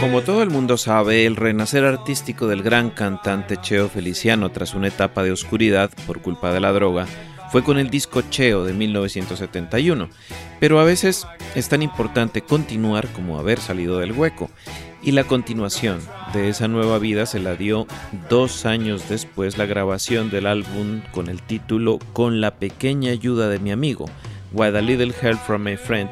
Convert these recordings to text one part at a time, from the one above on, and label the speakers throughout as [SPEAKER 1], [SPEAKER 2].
[SPEAKER 1] Como todo el mundo sabe, el renacer artístico del gran cantante Cheo Feliciano tras una etapa de oscuridad por culpa de la droga fue con el disco Cheo de 1971, pero a veces es tan importante continuar como haber salido del hueco, y la continuación de esa nueva vida se la dio dos años después la grabación del álbum con el título Con la pequeña ayuda de mi amigo, With a Little Help from My Friend,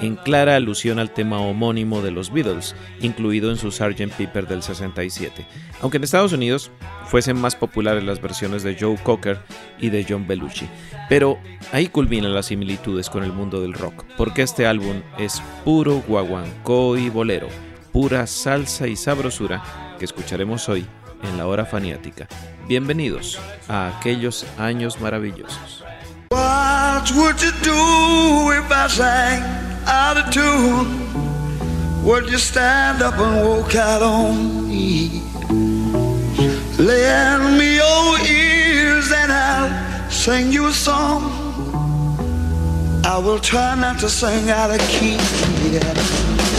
[SPEAKER 1] en clara alusión al tema homónimo de los Beatles, incluido en su Sgt. Pepper del 67, aunque en Estados Unidos fuesen más populares las versiones de Joe Cocker y de John Belushi. Pero ahí culminan las similitudes con el mundo del rock, porque este álbum es puro guaguancó y bolero, pura salsa y sabrosura que escucharemos hoy en la hora faniática. Bienvenidos a aquellos años maravillosos.
[SPEAKER 2] Out of tune? Would you stand up and walk out on me? Lend me your ears and I'll sing you a song. I will try not to sing out of key.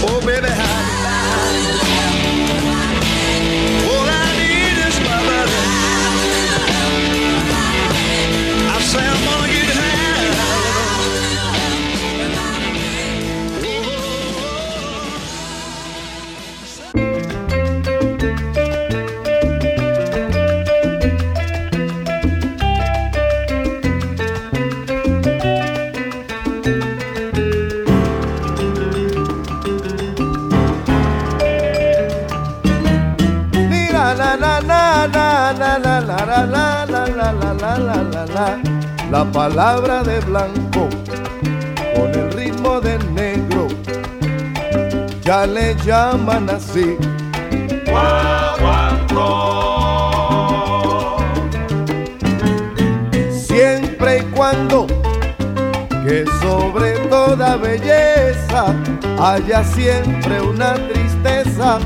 [SPEAKER 2] Oh, baby, how
[SPEAKER 3] la la la la la la. La palabra de blanco con el ritmo de negro. Ya le llaman así. Guaguancó. Siempre y cuando que sobre toda belleza haya siempre una tristeza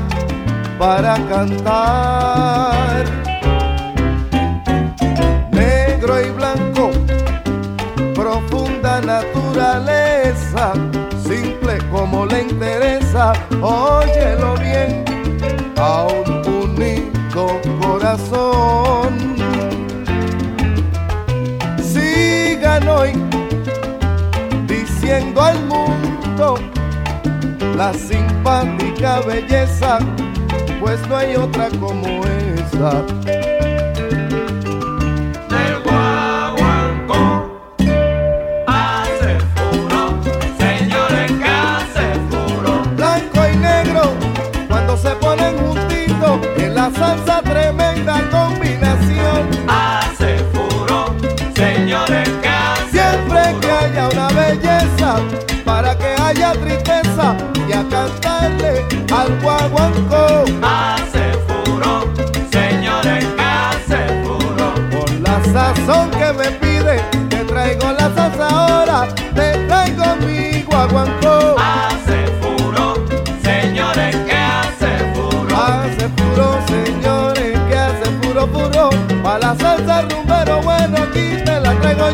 [SPEAKER 3] para cantar. Óyelo bien, a un único corazón. Sigan hoy diciendo al mundo la simpática belleza, pues no hay otra como esa. Salsa tremenda combinación.
[SPEAKER 4] Hace furor, señores que
[SPEAKER 3] Siempre que haya una belleza, para que haya tristeza, y a cantarle al guaguancó.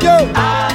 [SPEAKER 3] yo.
[SPEAKER 4] I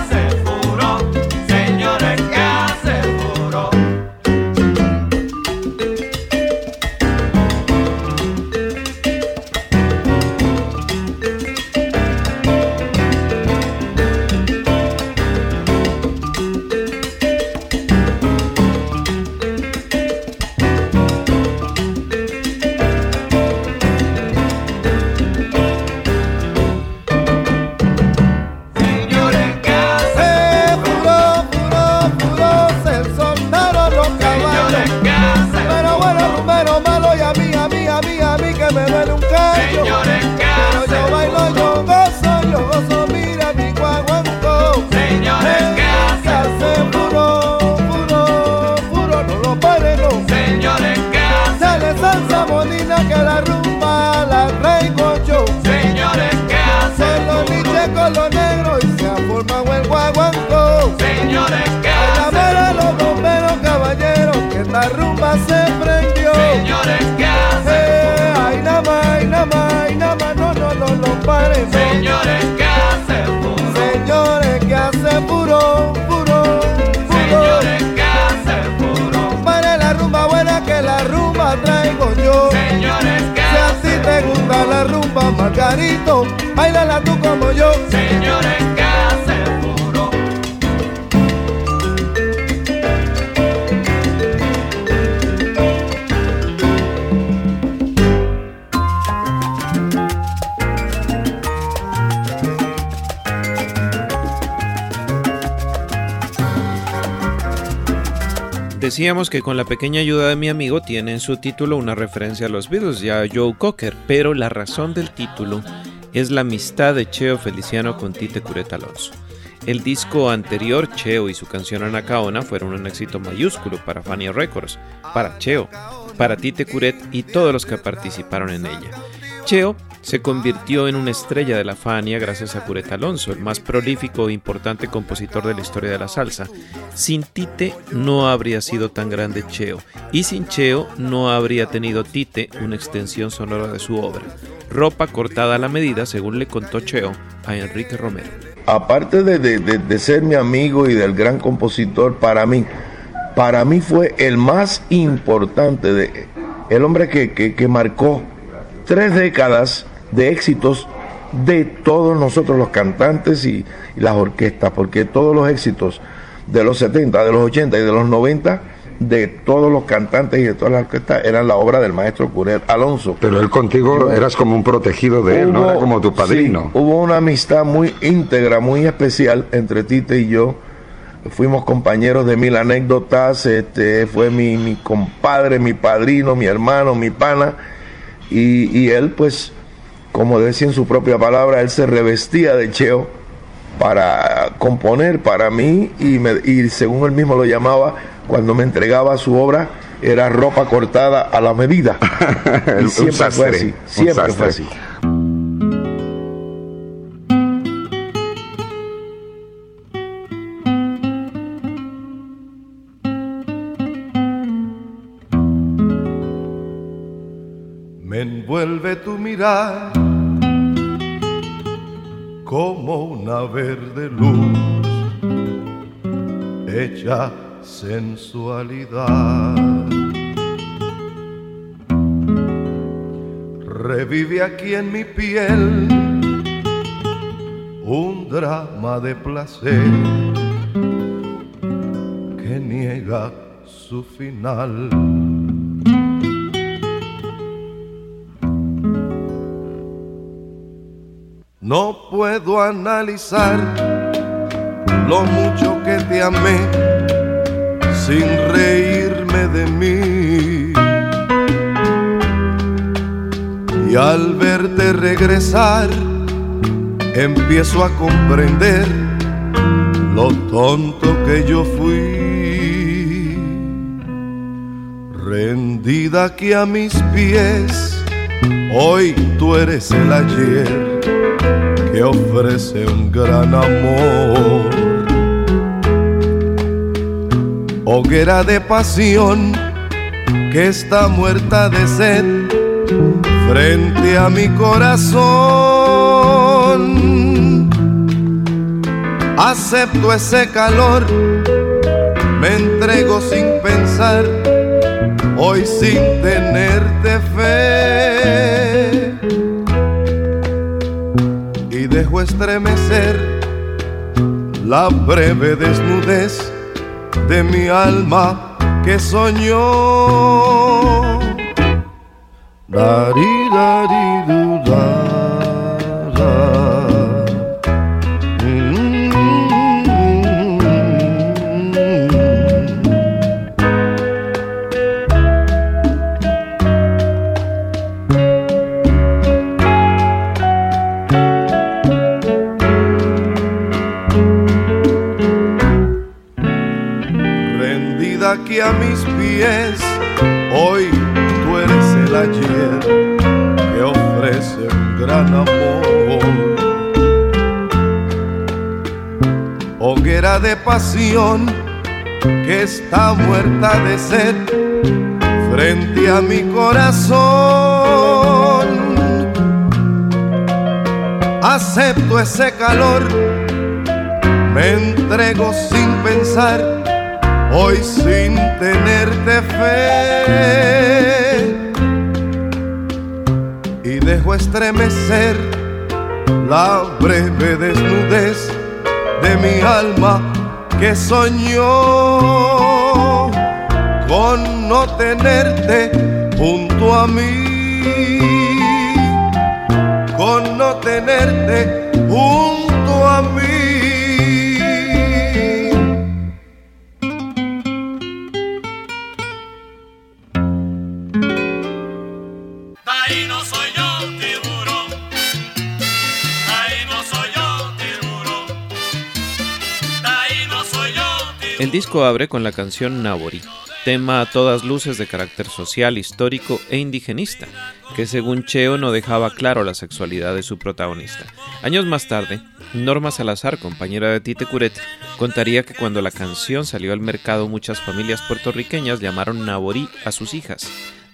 [SPEAKER 1] Decíamos que con la pequeña ayuda de mi amigo tiene en su título una referencia a los Beatles y a Joe Cocker, pero la razón del título es la amistad de Cheo Feliciano con Tite Curet Alonso. El disco anterior, Cheo y su canción Anacaona, fueron un éxito mayúsculo para Fania Records, para Cheo, para Tite Curet y todos los que participaron en ella. Cheo se convirtió en una estrella de la Fania gracias a Curet Alonso, el más prolífico e importante compositor de la historia de la salsa. Sin Tite no habría sido tan grande Cheo, y sin Cheo no habría tenido Tite una extensión sonora de su obra. Ropa cortada a la medida, según le contó Cheo a Enrique Romero.
[SPEAKER 5] aparte de, de- de- de ser mi amigo y del gran compositor, para mí, para mí fue el más importante, de, el hombre que, que- que marcó tres décadas de éxitos de todos nosotros los cantantes y, y las orquestas, porque todos los éxitos de los 70, de los 80 y de los 90, de todos los cantantes y de todas las orquestas, eran la obra del maestro Curet Alonso.
[SPEAKER 6] Pero él contigo eras como un protegido de él, ¿no? Era como tu padrino.
[SPEAKER 5] sí, hubo una amistad muy íntegra, muy especial entre Tite y yo. Fuimos compañeros de mil anécdotas, este, fue mi, mi compadre, mi padrino, mi hermano, mi pana. Y, y él, pues, como decía en su propia palabra, él se revestía de Cheo para componer para mí y, me- y según él mismo lo llamaba, cuando me entregaba su obra, era ropa cortada a la medida. Y siempre fue así, siempre fue así.
[SPEAKER 3] Me envuelve tu mirar verde luz, hecha sensualidad. Revive aquí en mi piel un drama de placer que niega su final. No puedo analizar lo mucho que te amé sin reírme de mí. Y al verte regresar, empiezo a comprender lo tonto que yo fui. Rendida aquí a mis pies, hoy tú eres el ayer que ofrece un gran amor. Hoguera de pasión que está muerta de sed frente a mi corazón. Acepto ese calor, me entrego sin pensar, hoy sin tenerte fe estremecer la breve desnudez de mi alma que soñó. Hoy tú eres el ayer que ofrece un gran amor. Hoguera de pasión que está muerta de sed frente a mi corazón. Acepto ese calor, me entrego sin pensar, hoy sin tenerte fe. Y dejo estremecer la breve desnudez de mi alma que soñó con no tenerte junto a mí, con no tenerte junto a mí.
[SPEAKER 1] El disco abre con la canción Nabori, tema a todas luces de carácter social, histórico e indigenista, que según Cheo no dejaba claro la sexualidad de su protagonista. Años más tarde, Norma Salazar, compañera de Tite Curet, contaría que cuando la canción salió al mercado muchas familias puertorriqueñas llamaron Naborí a sus hijas,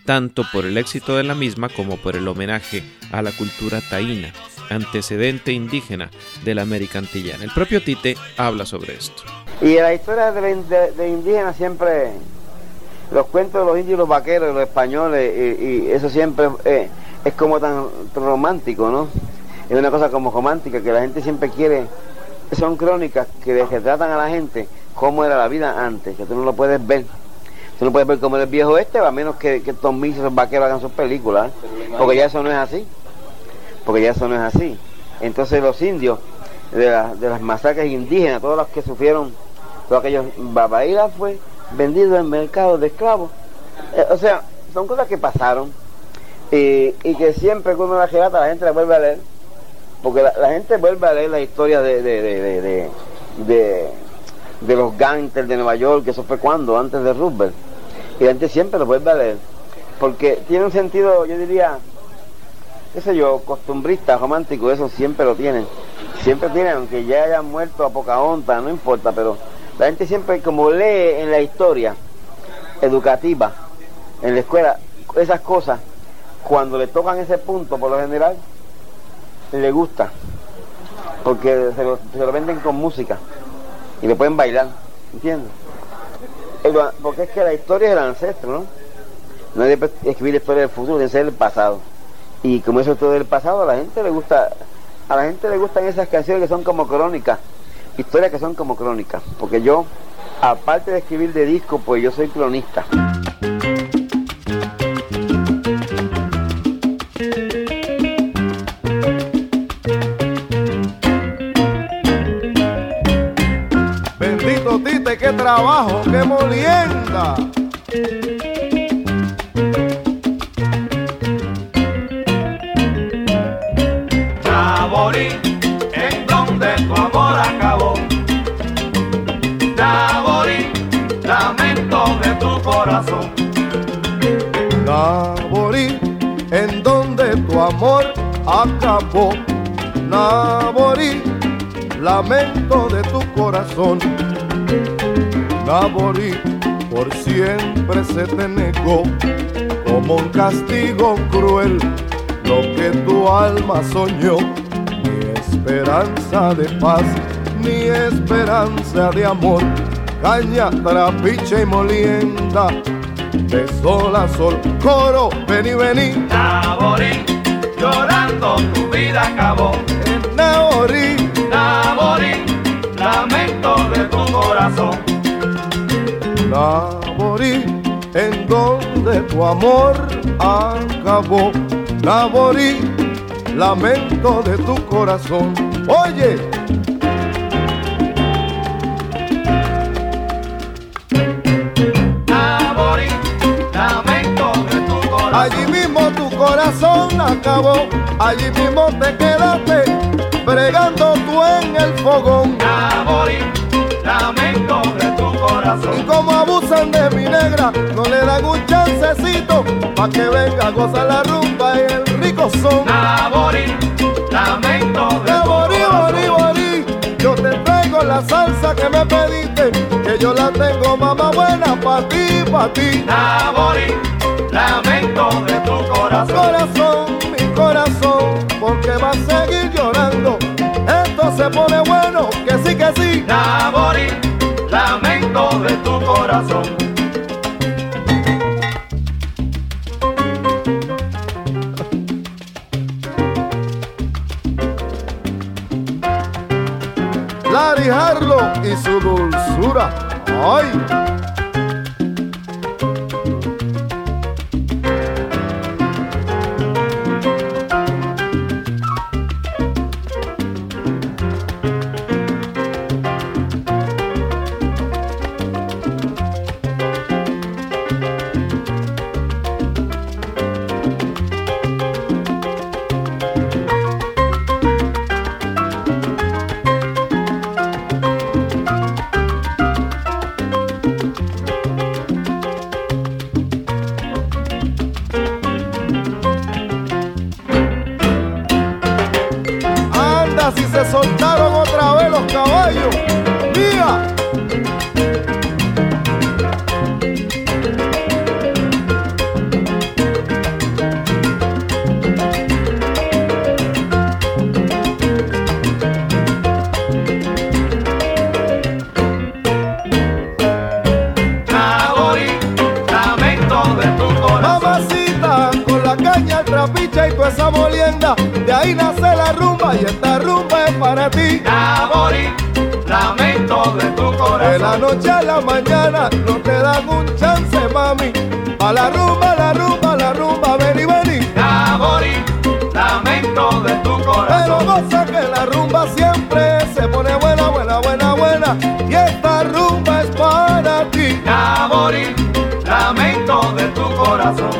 [SPEAKER 1] tanto por el éxito de la misma como por el homenaje a la cultura taína, antecedente indígena de la América Antillana. El propio Tite habla sobre esto.
[SPEAKER 7] Y la historia de, de- de indígenas siempre, los cuentos de los indios, los vaqueros, los españoles, y, y eso siempre eh, es como tan romántico, ¿no? Es una cosa como romántica que la gente siempre quiere. Son crónicas que retratan a la gente cómo era la vida antes, que tú no lo puedes ver. Tú no puedes ver cómo era el viejo este, a menos que, que Tom Mix y los vaqueros hagan sus películas, ¿eh? porque ya eso no es así. Porque ya eso no es así. Entonces los indios, de, la- de las masacres indígenas, todos los que sufrieron, todos aquellos, Babaíra fue vendido en mercado de esclavos. Eh, o sea, son cosas que pasaron y, y que siempre que la relata la gente la vuelve a leer. Porque la, gente vuelve a leer la historia de, de, de- de- de los gangsters de Nueva York, que eso fue cuando, antes de Roosevelt. Y la gente siempre lo vuelve a leer. Porque tiene un sentido, yo diría, qué sé yo, costumbrista, romántico, eso siempre lo tienen. Siempre tienen, aunque ya hayan muerto a Pocahontas, no importa, pero la gente siempre como lee en la historia educativa, en la escuela, esas cosas, cuando le tocan ese punto, por lo general, le gusta, porque se lo, venden con música y le pueden bailar, ¿entiendes? Porque es que la historia es el ancestro, ¿no? No hay que escribir la historia del futuro, debe ser el pasado. Y como eso es todo del pasado, a la gente le gusta, a la gente le gustan esas canciones que son como crónicas, historias que son como crónicas. Porque yo, aparte de escribir de disco, pues yo soy cronista.
[SPEAKER 3] Bendito Tite, qué trabajo, qué molienda.
[SPEAKER 4] En donde tu amor corazón.
[SPEAKER 3] Naborí, en donde tu amor acabó. Naborí, lamento de tu corazón. Naborí, por siempre se te negó como un castigo cruel lo que tu alma soñó. Ni esperanza de paz, ni esperanza de amor. Caña, trapiche y molienda, de sol a sol, coro, vení, vení.
[SPEAKER 4] Naborí, llorando tu vida acabó.
[SPEAKER 3] En Naborí,
[SPEAKER 4] Naborí, lamento de tu corazón.
[SPEAKER 3] Naborí, en donde tu amor acabó. Naborí, lamento de tu corazón. Oye,
[SPEAKER 4] corazón
[SPEAKER 3] acabó. Allí mismo te quedaste, bregando tú en el fogón.
[SPEAKER 4] Naborí, lamento de tu corazón.
[SPEAKER 3] Y como abusan de mi negra, no le dan un chancecito pa' que venga a gozar la rumba y el rico son.
[SPEAKER 4] Nabori, lamento de
[SPEAKER 3] bori, yo la salsa que me pediste, que yo la tengo mamá buena pa' ti, pa' ti.
[SPEAKER 4] Nabori, lamento de tu corazón.
[SPEAKER 3] Corazón, mi corazón, porque va a seguir llorando. Esto se pone bueno, que sí, que sí. A la rumba, la rumba, la rumba, vení, vení.
[SPEAKER 4] Nabori, lamento de tu
[SPEAKER 3] Pero
[SPEAKER 4] corazón.
[SPEAKER 3] goza que la rumba siempre se pone buena, buena, buena, buena. Y esta rumba es para ti.
[SPEAKER 4] Nabori, lamento de tu corazón.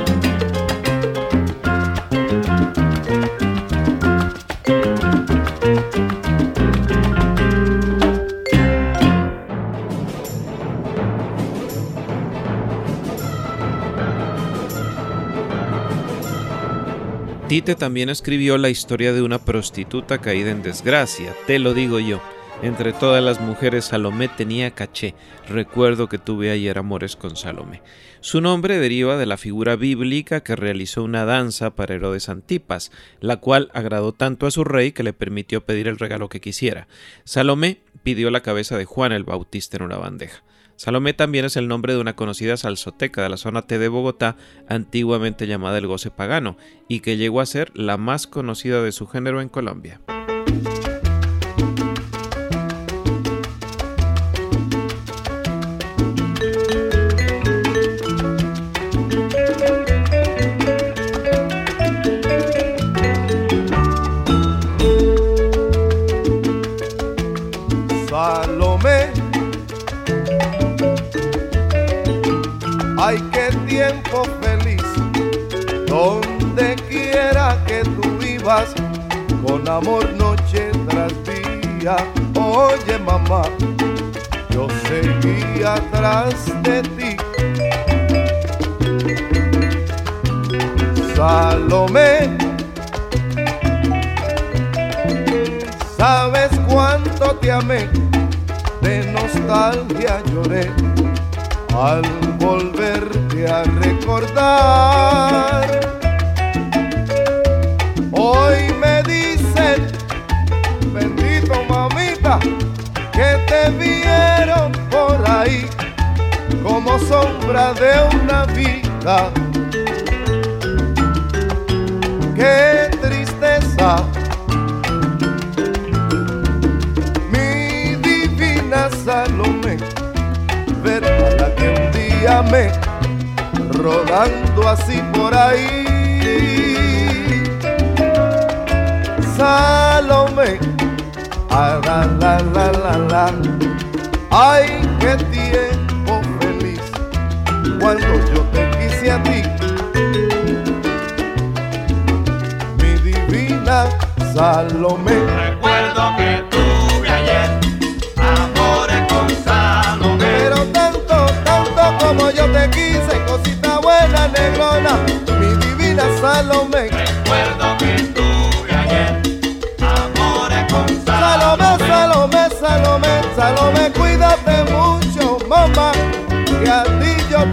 [SPEAKER 1] También escribió la historia de una prostituta caída en desgracia, te lo digo yo. Entre todas las mujeres Salomé tenía caché. Recuerdo que tuve ayer amores con Salomé. Su nombre deriva de la figura bíblica que realizó una danza para Herodes Antipas, la cual agradó tanto a su rey que le permitió pedir el regalo que quisiera. Salomé pidió la cabeza de Juan el Bautista en una bandeja. Salomé también es el nombre de una conocida salsoteca de la zona T de Bogotá, antiguamente llamada el goce pagano, y que llegó a ser la más conocida de su género en Colombia.
[SPEAKER 3] Con amor noche tras día. Oye, mamá, yo seguía atrás de ti. Salomé, sabes cuánto te amé, de nostalgia lloré al volverte a recordar. Hoy me dicen, bendito mamita, que te vieron por ahí como sombra de una vida. Qué tristeza. Mi divina Salomé ver a la que un día me rodando así por ahí. Salomé, ah, la la la la la, ay qué tiempo feliz cuando yo te quise a ti, mi divina Salomé.
[SPEAKER 4] Recuerdo que tuve ayer amores con Salomé.
[SPEAKER 3] Pero tanto te quise,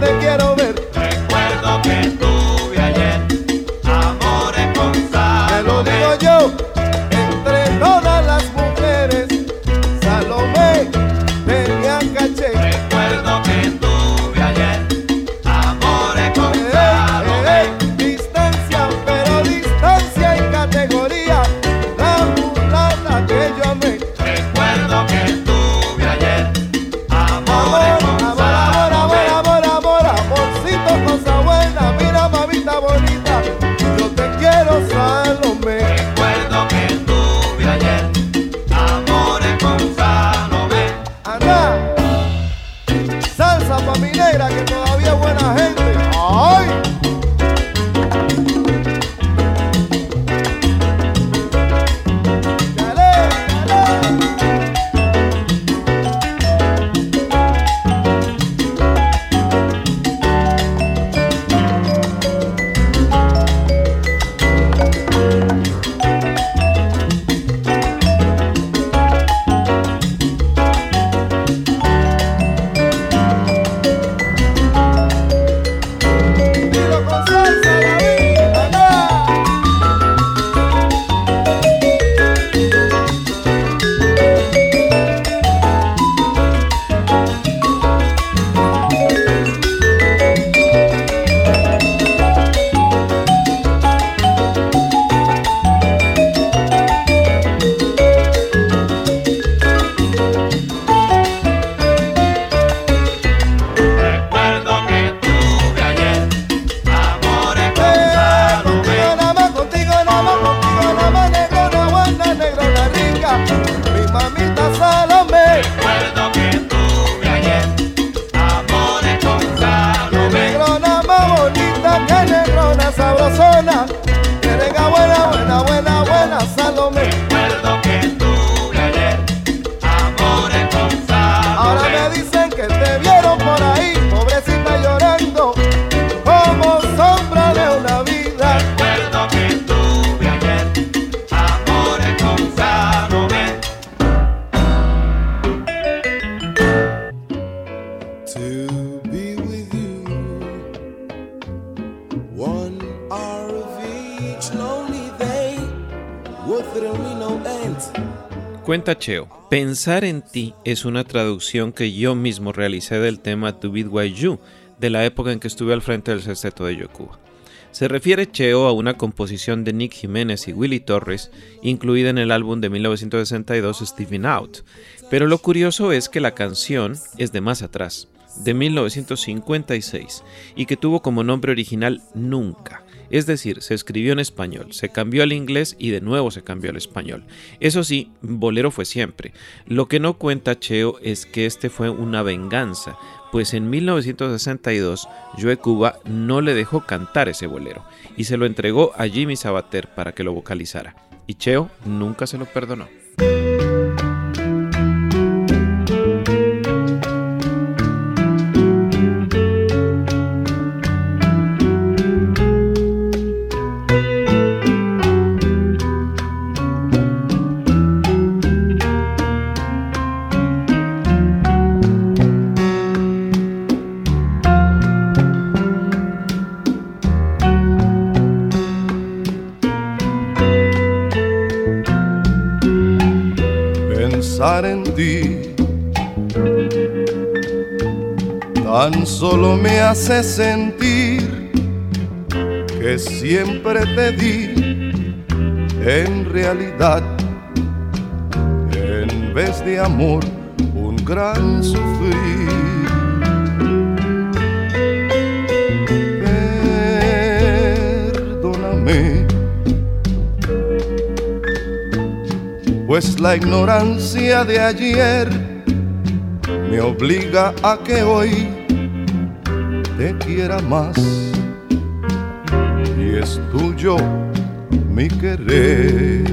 [SPEAKER 3] te quiero
[SPEAKER 1] pensar en ti es una traducción que yo mismo realicé del tema To Be Why You, de la época en que estuve al frente del sexteto de Yocuba. Se refiere Cheo a una composición de Nick Jiménez y Willy Torres, incluida en el álbum de 1962 Steven Out, pero lo curioso es que la canción es de más atrás, de 1956, y que tuvo como nombre original Nunca. Es decir, se escribió en español, se cambió al inglés y de nuevo se cambió al español. Eso sí, bolero fue siempre. Lo que no cuenta Cheo es que este fue una venganza, pues en 1962 Joe Cuba no le dejó cantar ese bolero y se lo entregó a Jimmy Sabater para que lo vocalizara. Y Cheo nunca se lo perdonó.
[SPEAKER 3] Solo me hace sentir que siempre te di en realidad en vez de amor un gran sufrir. Perdóname pues la ignorancia de ayer me obliga a que hoy te quiera más y es tuyo mi querer.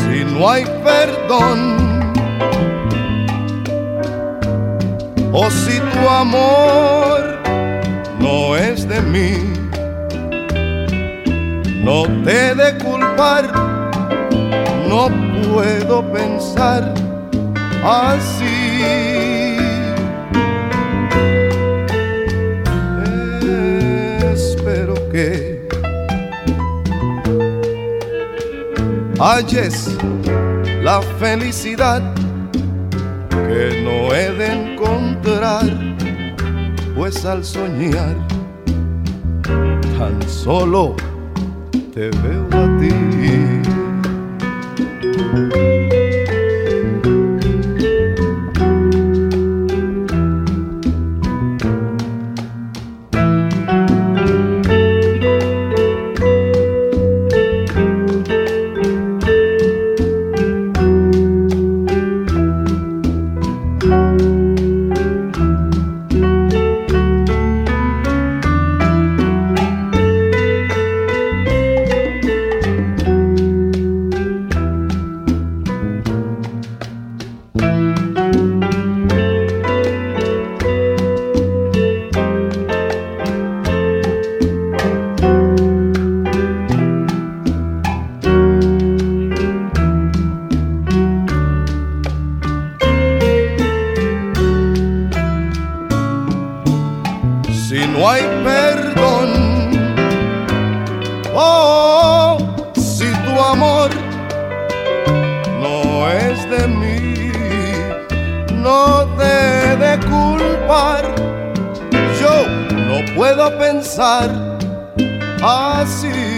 [SPEAKER 3] Si no hay perdón, O si tu amor no es de mí, no te de culpar, no puedo pensar así. Espero que halles la felicidad que no he de encontrar, pues al soñar tan solo te veo a ti. No hay perdón. Oh, si tu amor no es de mí, no te de culpar. Yo no puedo pensar así.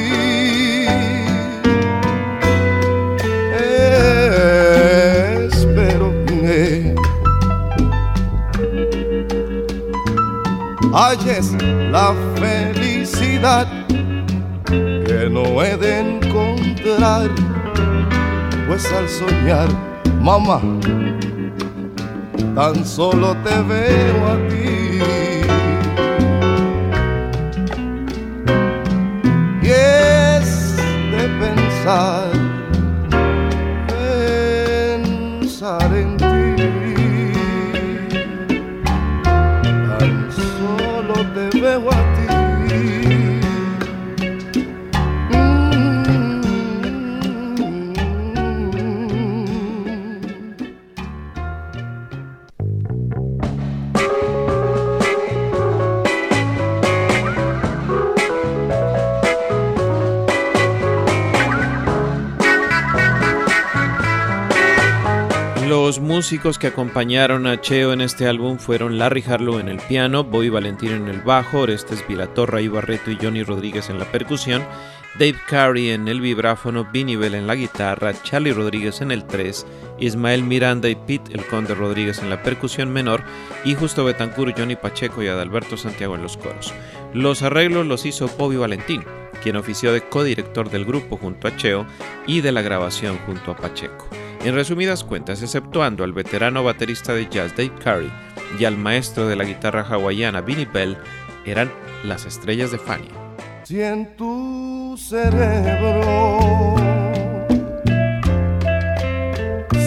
[SPEAKER 3] Halles la felicidad que no he de encontrar, pues al soñar, mamá, tan solo te veo a ti. Y es de pensar,
[SPEAKER 1] músicos que acompañaron a Cheo en este álbum fueron Larry Harlow en el piano, Bobby Valentín en el bajo, Orestes Vilatorra, Ibarreto y Johnny Rodríguez en la percusión, Dave Carey en el vibráfono, Vinnie Bell en la guitarra, Charlie Rodríguez en el 3, Ismael Miranda y Pete El Conde Rodríguez en la percusión menor y Justo Betancur, Johnny Pacheco y Adalberto Santiago en los coros. Los arreglos los hizo Bobby Valentín, quien ofició de codirector del grupo junto a Cheo y de la grabación junto a Pacheco. En resumidas cuentas, exceptuando al veterano baterista de jazz Dave Carey y al maestro de la guitarra hawaiana Vinnie Bell, eran las estrellas de Fania.
[SPEAKER 3] Si en tu cerebro,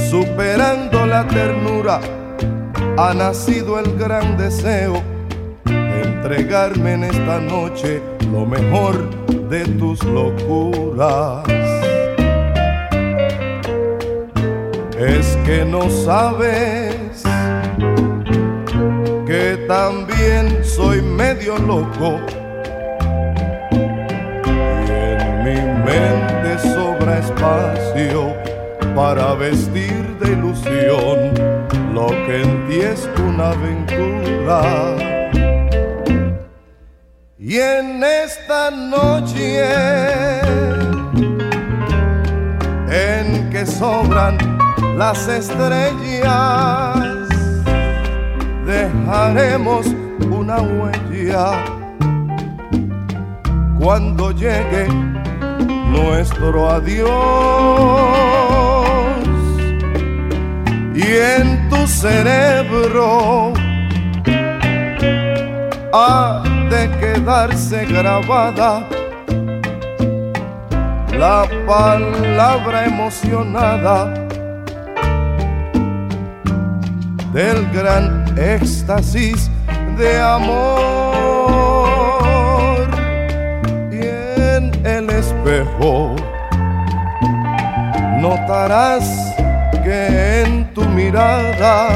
[SPEAKER 3] superando la ternura, ha nacido el gran deseo de entregarme en esta noche lo mejor de tus locuras. Es que no sabes que también soy medio loco y en mi mente sobra espacio para vestir de ilusión lo que en ti es una aventura. Y en esta noche en que sobran las estrellas, dejaremos una huella. Cuando llegue nuestro adiós. Y en tu cerebro ha de quedarse grabada la palabra emocionada del gran éxtasis de amor y en el espejo notarás que en tu mirada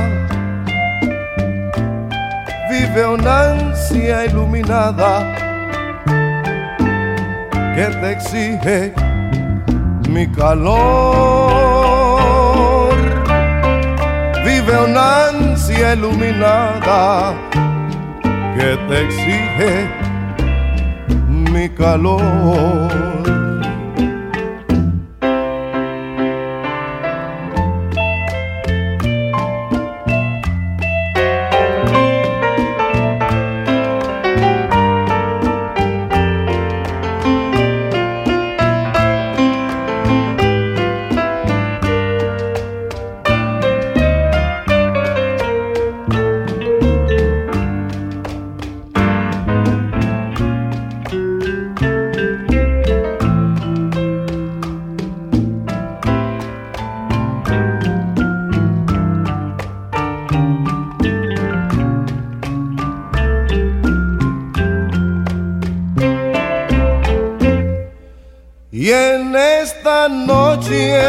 [SPEAKER 3] vive una ansia iluminada que te exige mi calor. Ansia iluminada que te exige mi calor. Y en esta noche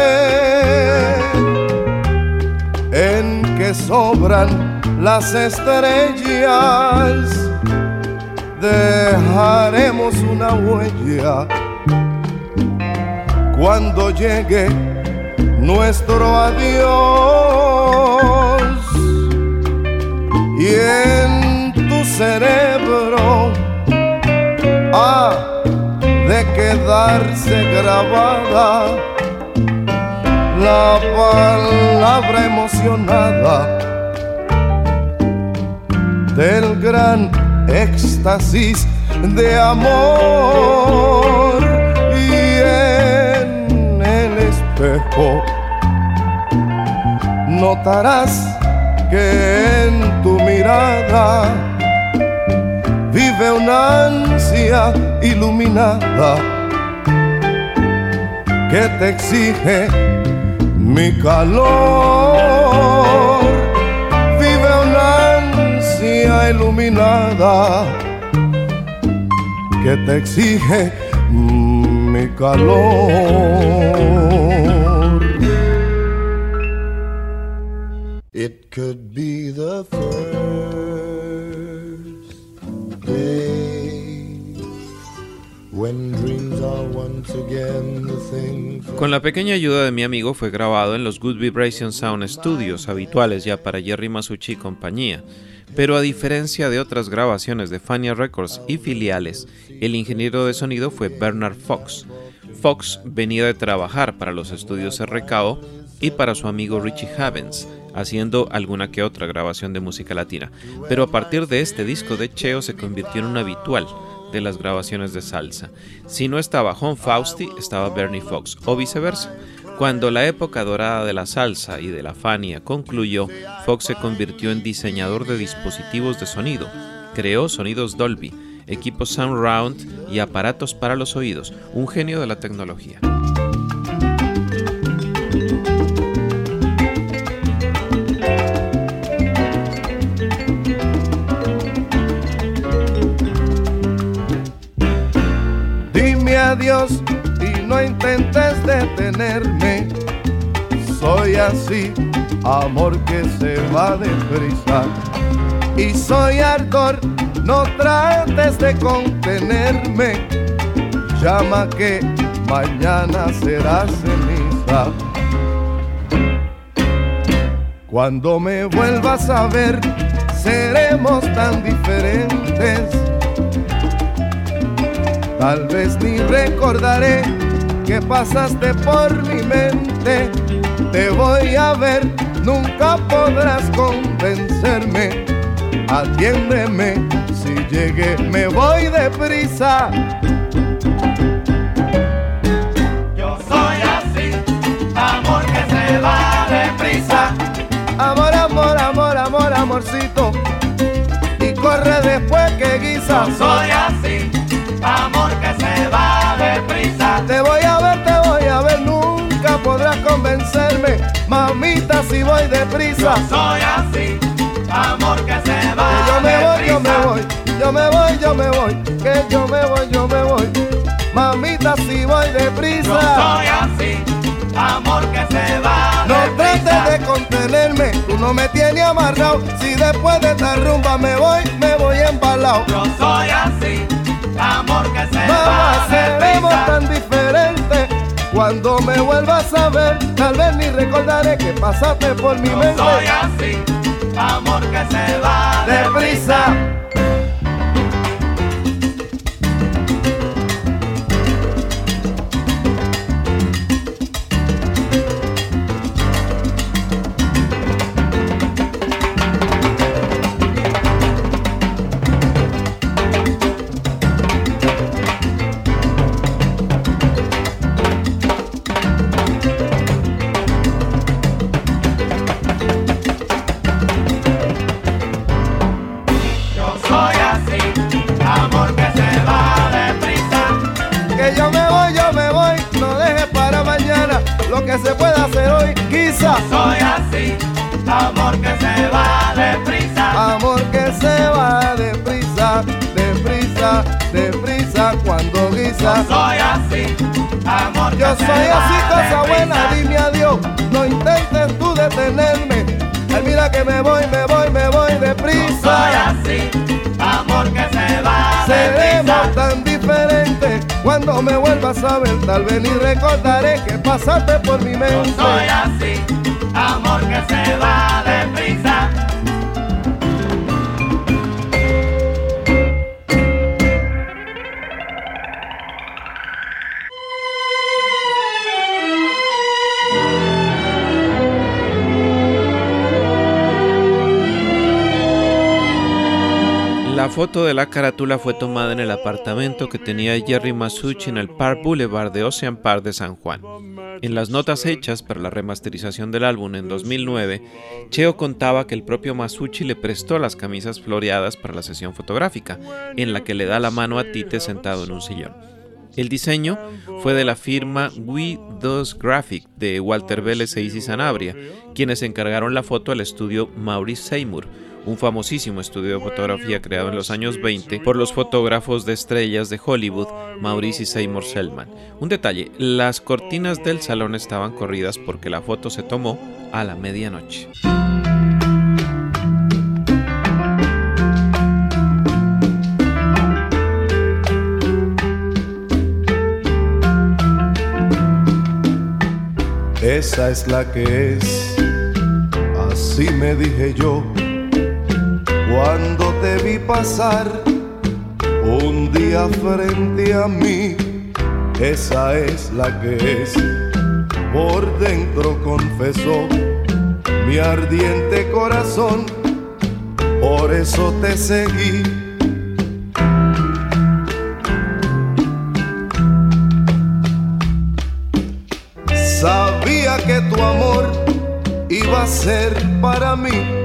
[SPEAKER 3] en que sobran las estrellas, dejaremos una huella cuando llegue nuestro adiós. Y en tu cerebro, ah, de quedarse grabada la palabra emocionada del gran éxtasis de amor y en el espejo. Notarás que en tu mirada vive una ansia iluminada que te exige mi calor. Vive una ansia iluminada que te exige mi calor. It could be the first
[SPEAKER 1] Con la pequeña ayuda de mi amigo fue grabado en los Good Vibration Sound Studios, habituales ya para Jerry Masucci y compañía. Pero a diferencia de otras grabaciones de Fania Records y filiales, el ingeniero de sonido fue Bernard Fox. Fox venía de trabajar para los estudios RKO y para su amigo Richie Havens, haciendo alguna que otra grabación de música latina. Pero a partir de este disco de Cheo se convirtió en un habitual de las grabaciones de salsa. Si no estaba John Fausti, estaba Bernie Fox, o viceversa. Cuando la época dorada de la salsa y de la Fania concluyó, Fox se convirtió en diseñador de dispositivos de sonido. Creó sonidos Dolby, equipos Sound Round y aparatos para los oídos, un genio de la tecnología.
[SPEAKER 3] Adiós y no intentes detenerme. Soy así, amor que se va deprisa. Y soy ardor, no trates de contenerme. Llama que mañana será ceniza. Cuando me vuelvas a ver, seremos tan diferentes. Tal vez ni recordaré que pasaste por mi mente. Te voy a ver, nunca podrás convencerme. Atiéndeme, si llegué me voy deprisa.
[SPEAKER 4] Yo soy así, amor que se va deprisa.
[SPEAKER 3] Amor, amor, amor, amor, amorcito. Y corre después que guisa.
[SPEAKER 4] Yo soy así, así, voy deprisa.
[SPEAKER 3] Yo soy así, amor que se va. Que yo me voy, yo me voy,
[SPEAKER 4] yo me voy,
[SPEAKER 3] yo me voy. Que yo me voy, yo me voy. Mamita, si voy deprisa.
[SPEAKER 4] Yo soy así, amor que se va.
[SPEAKER 3] No trates de contenerme, tú no me tienes amarrado. Si después de esta rumba me voy, me voy embalado.
[SPEAKER 4] Yo soy así, amor que se
[SPEAKER 3] Mamá,
[SPEAKER 4] va.
[SPEAKER 3] Mamá,
[SPEAKER 4] seremos
[SPEAKER 3] tan diferentes cuando me vuelvas a ver, tal vez ni recordaré que pasaste por mi mente.
[SPEAKER 4] soy así, amor que se va.
[SPEAKER 3] Deprisa.
[SPEAKER 4] Yo
[SPEAKER 3] lo que se pueda hacer hoy, quizá.
[SPEAKER 4] Soy así, amor que se va deprisa.
[SPEAKER 3] Amor que se va deprisa, deprisa, deprisa cuando guisa.
[SPEAKER 4] Soy así, amor que
[SPEAKER 3] Yo
[SPEAKER 4] se
[SPEAKER 3] soy
[SPEAKER 4] va
[SPEAKER 3] así, cosa
[SPEAKER 4] deprisa.
[SPEAKER 3] buena, dime adiós, no intentes tú detenerme. Ay, mira que me voy, me voy, me voy
[SPEAKER 4] Soy
[SPEAKER 3] deprisa.
[SPEAKER 4] así, amor que se va
[SPEAKER 3] Seremos
[SPEAKER 4] deprisa.
[SPEAKER 3] tan diferentes cuando me vuelvas a ver, tal vez ni recordaré que pasaste por mi mente.
[SPEAKER 4] Soy así, amor que se va deprisa.
[SPEAKER 1] La foto de la carátula fue tomada en el apartamento que tenía Jerry Masucci en el Park Boulevard de Ocean Park de San Juan. En las notas hechas para la remasterización del álbum en 2009, Cheo contaba que el propio Masucci le prestó las camisas floreadas para la sesión fotográfica, en la que le da la mano a Tite sentado en un sillón. El diseño fue de la firma We Dos Graphic de Walter Vélez e Isi Sanabria, quienes encargaron la foto al estudio Maurice Seymour, un famosísimo estudio de fotografía creado en los años 20 por los fotógrafos de estrellas de Hollywood, Maurice y Seymour Selman. Un detalle, las cortinas del salón estaban corridas porque la foto se tomó a la medianoche.
[SPEAKER 3] Esa es la que es, así me dije yo, cuando te vi pasar un día frente a mí. Esa es la que es, por dentro confesó mi ardiente corazón, por eso te seguí. Sabía que tu amor iba a ser para mí,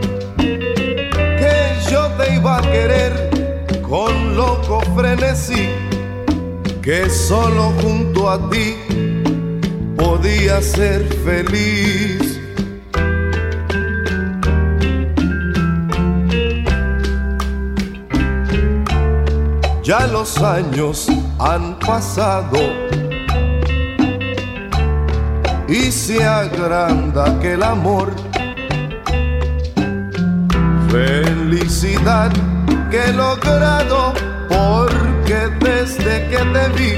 [SPEAKER 3] que solo junto a ti podía ser feliz. Ya los años han pasado y se agranda aquel amor. Felicidad que he logrado porque desde que te vi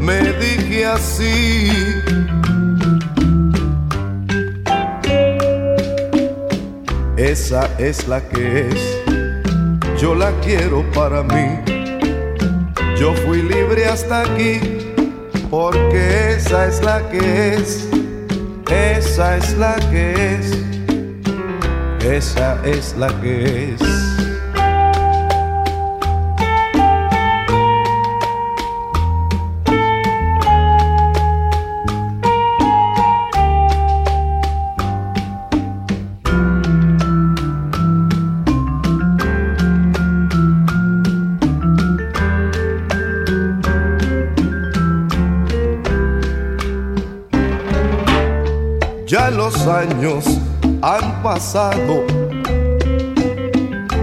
[SPEAKER 3] me dije así. Esa es la que es, yo la quiero para mí. Yo fui libre hasta aquí porque esa es la que es, esa es la que es, esa es la que es. Años han pasado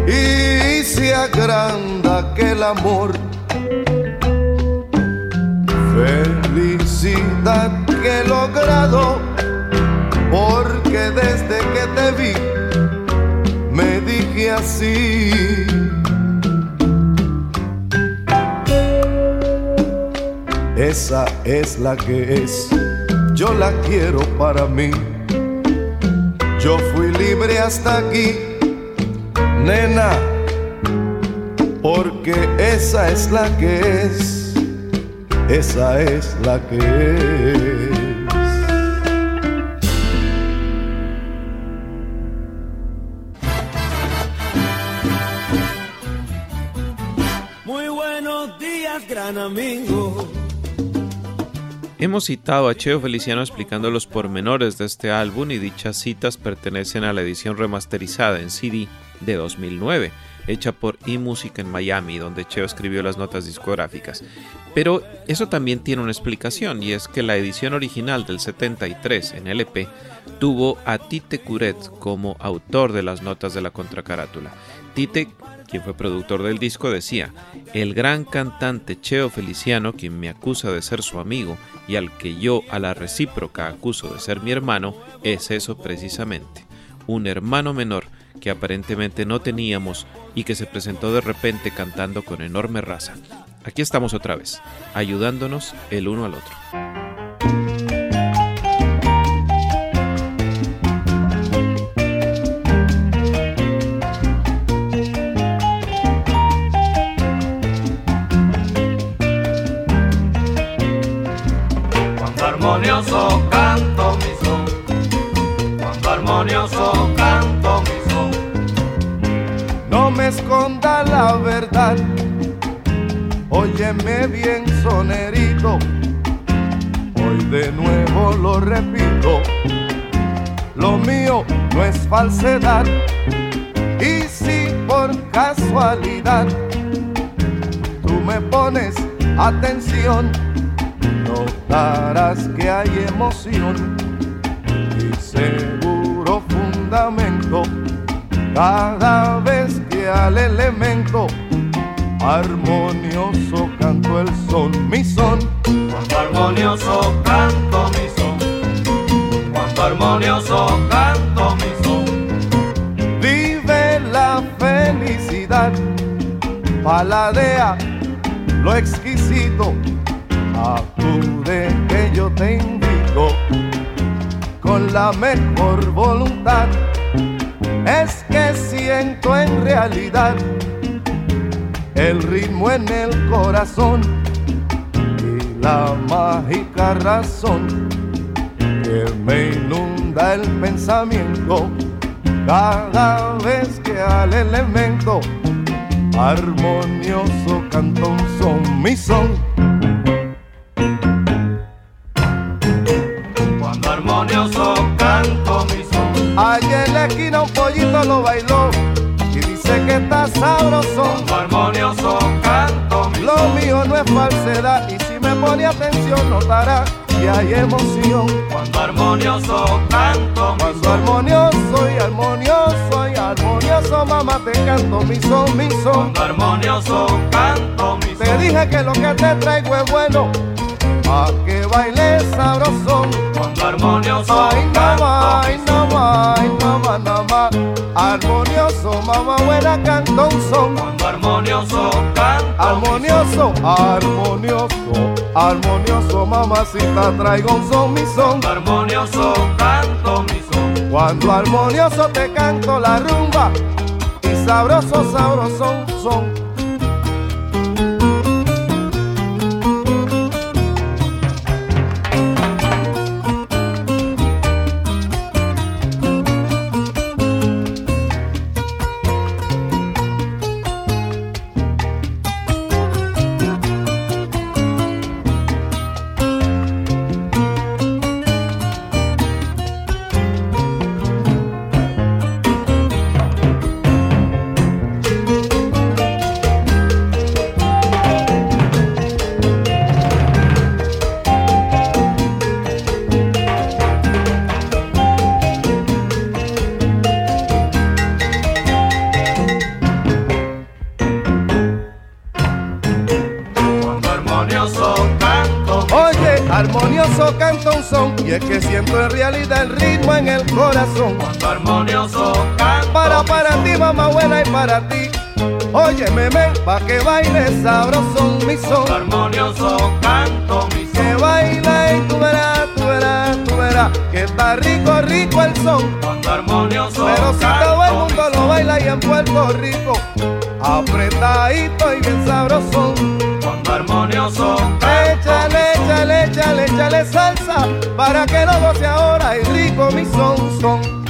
[SPEAKER 3] y se agranda aquel amor. Felicidad que he logrado, porque desde que te vi me dije así. Esa es la que es, yo la quiero para mí. Yo fui libre hasta aquí, nena, porque esa es la que es, esa es la que es.
[SPEAKER 8] Muy buenos días, gran amigo.
[SPEAKER 1] Hemos citado a Cheo Feliciano explicando los pormenores de este álbum y dichas citas pertenecen a la edición remasterizada en CD de 2009, hecha por eMusic en Miami, donde Cheo escribió las notas discográficas. Pero eso también tiene una explicación y es que la edición original del 73 en LP tuvo a Tite Curet como autor de las notas de la contracarátula. Tite quien fue productor del disco, decía, el gran cantante Cheo Feliciano, quien me acusa de ser su amigo y al que yo a la recíproca acuso de ser mi hermano, es eso precisamente, un hermano menor que aparentemente no teníamos y que se presentó de repente cantando con enorme raza. Aquí estamos otra vez, ayudándonos el uno al otro.
[SPEAKER 4] Armonioso canto mi son, cuando armonioso canto mi son.
[SPEAKER 3] No me esconda la verdad, óyeme bien sonerito, hoy de nuevo lo repito, lo mío no es falsedad, y si por casualidad tú me pones atención, notarás que hay emoción y seguro fundamento cada vez que al elemento armonioso canto el son, mi son.
[SPEAKER 4] Cuando armonioso canto mi son, cuando armonioso canto mi son.
[SPEAKER 3] Vive la felicidad, paladea lo exquisito, acude yo te invito con la mejor voluntad. Es que siento en realidad el ritmo en el corazón y la mágica razón que me inunda el pensamiento cada vez que al elemento armonioso canto un son, mi son.
[SPEAKER 4] Canto mi son,
[SPEAKER 3] Allá en la esquina un pollito lo bailó y dice que está sabroso.
[SPEAKER 4] cuando armonioso canto mi
[SPEAKER 3] Lo mío no es falsedad y si me pone atención notará que hay emoción.
[SPEAKER 4] Cuando armonioso canto mi
[SPEAKER 3] Cuando armonioso y armonioso y armonioso, mamá te canto mi son, mi son.
[SPEAKER 4] Cuando armonioso canto mi
[SPEAKER 3] Te
[SPEAKER 4] son,
[SPEAKER 3] dije que lo que te traigo es bueno, pa' que bailes sabrosón.
[SPEAKER 4] Armonioso
[SPEAKER 3] Ay, no más, ay,
[SPEAKER 4] mi
[SPEAKER 3] no
[SPEAKER 4] son,
[SPEAKER 3] más, ay, no más, no más. Armonioso, mamá buena, canto un son.
[SPEAKER 4] cuando armonioso son.
[SPEAKER 3] Armonioso, armonioso, armonioso, mamacita, traigo un son, mi son.
[SPEAKER 4] Armonioso canto mi son,
[SPEAKER 3] Cuando armonioso te canto la rumba y sabroso, sabrosón, son. Pa que baile sabroso mi son.
[SPEAKER 4] Cuando armonioso canto mi
[SPEAKER 3] Que
[SPEAKER 4] son.
[SPEAKER 3] baila y tú verás, tú verás, tú verás que está rico, rico el son.
[SPEAKER 4] Cuando armonioso
[SPEAKER 3] Pero si
[SPEAKER 4] canto
[SPEAKER 3] todo el mundo lo baila y en Puerto Rico, apretadito y bien sabroso.
[SPEAKER 4] Cuando armonioso canto
[SPEAKER 3] Échale, échale, échale, échale salsa para que lo goce ahora y rico mi son son.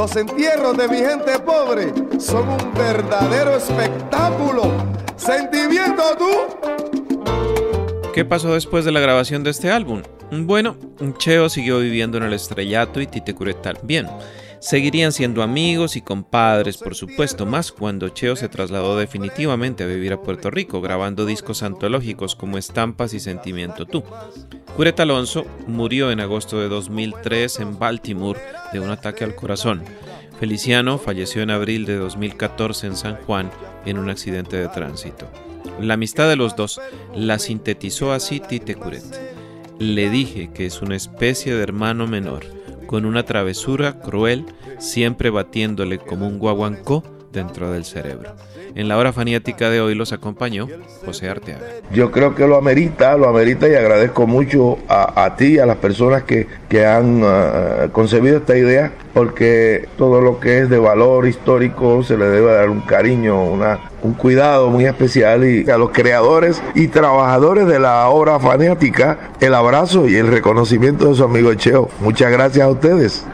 [SPEAKER 3] Los entierros de mi gente pobre son un verdadero espectáculo. ¿Sentimiento tú?
[SPEAKER 1] ¿Qué pasó después de la grabación de este álbum? Bueno, Cheo siguió viviendo en el estrellato y Tite Curetal. Bien, seguirían siendo amigos y compadres, por supuesto, más cuando Cheo se trasladó definitivamente a vivir a Puerto Rico, grabando discos antológicos como Estampas y Sentimiento Tú. Curet Alonso murió en agosto de 2003 en Baltimore de un ataque al corazón. Feliciano falleció en abril de 2014 en San Juan en un accidente de tránsito. La amistad de los dos la sintetizó así Tite Curet. Le dije que es una especie de hermano menor, con una travesura cruel, siempre batiéndole como un guaguancó dentro del cerebro. En la hora faniática de hoy los acompañó José Arteaga.
[SPEAKER 5] Yo creo que lo amerita, lo amerita y agradezco mucho a, a ti a las personas que, que han ah, concebido esta idea, porque todo lo que es de valor histórico se le debe dar un cariño, una, un cuidado muy especial y a los creadores y trabajadores de la obra fanática, el abrazo y el reconocimiento de su amigo Cheo. Muchas gracias a ustedes.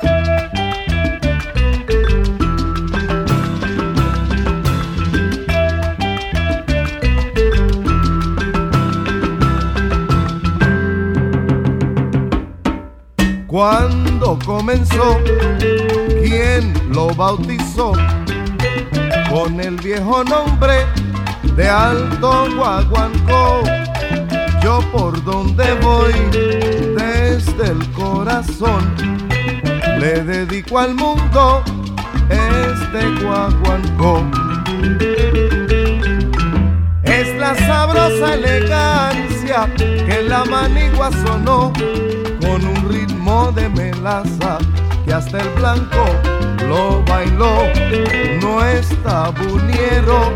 [SPEAKER 3] ¿Cuándo comenzó? ¿Quién lo bautizó? Con el viejo nombre de Alto Guaguancó. Yo por donde voy, desde el corazón, le dedico al mundo este Guaguancó. Es la sabrosa elegancia que la manigua sonó con un ritmo de melaza que hasta el blanco lo bailó. No es tabuniero,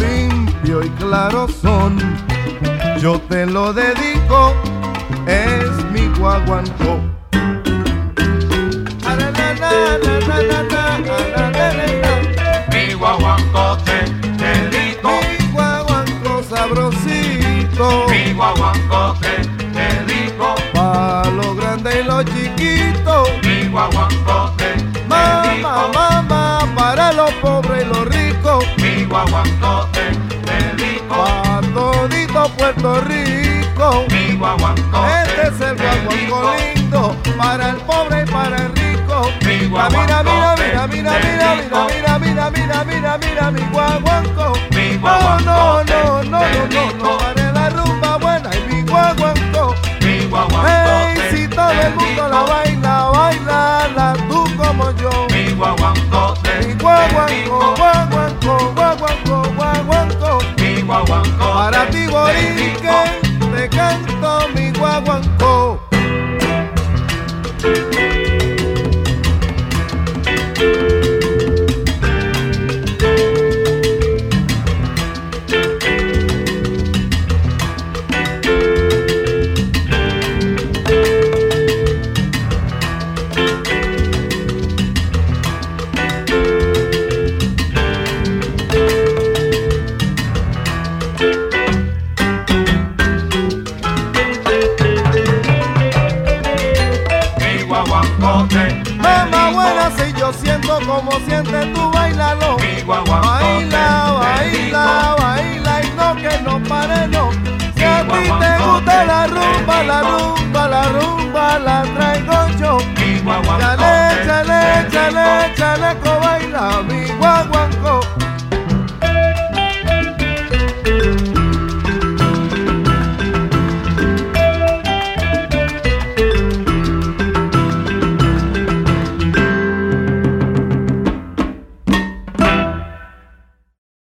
[SPEAKER 3] limpio y claro son. Yo te lo dedico, es mi guaguancó.
[SPEAKER 4] Mi guaguancó te dedico.
[SPEAKER 3] Mi guaguancó sabrosito.
[SPEAKER 4] Mi guaguancó te Mi guaguancó te
[SPEAKER 3] Mamá, mamá, para los pobres y los ricos.
[SPEAKER 4] Mi guaguancó te dedico.
[SPEAKER 3] Pa' todito Puerto Rico.
[SPEAKER 4] Mi guaguancó
[SPEAKER 3] Este es el lindo. Para el pobre y para el rico.
[SPEAKER 4] Mi
[SPEAKER 3] Mira, mira, mira, mira, mira, mira,
[SPEAKER 4] dedico.
[SPEAKER 3] mira, mira, mira, mira, mira, mi.
[SPEAKER 4] Mi
[SPEAKER 3] No,
[SPEAKER 4] guaguancó
[SPEAKER 3] no, no, no, no, no,
[SPEAKER 4] dedico.
[SPEAKER 3] no, el mundo la baila, baila tú como yo.
[SPEAKER 4] Mi guaguancó te
[SPEAKER 3] Mi guaguancó,
[SPEAKER 4] dedico.
[SPEAKER 3] guaguancó, guaguancó, guaguancó.
[SPEAKER 4] Mi guaguancó
[SPEAKER 3] Para ti. Borique, te canto mi guaguancó. La rumba, la rumba, la rumba, la traigo yo. Chale, chale, chale, chaleco, baila mi guaguancó.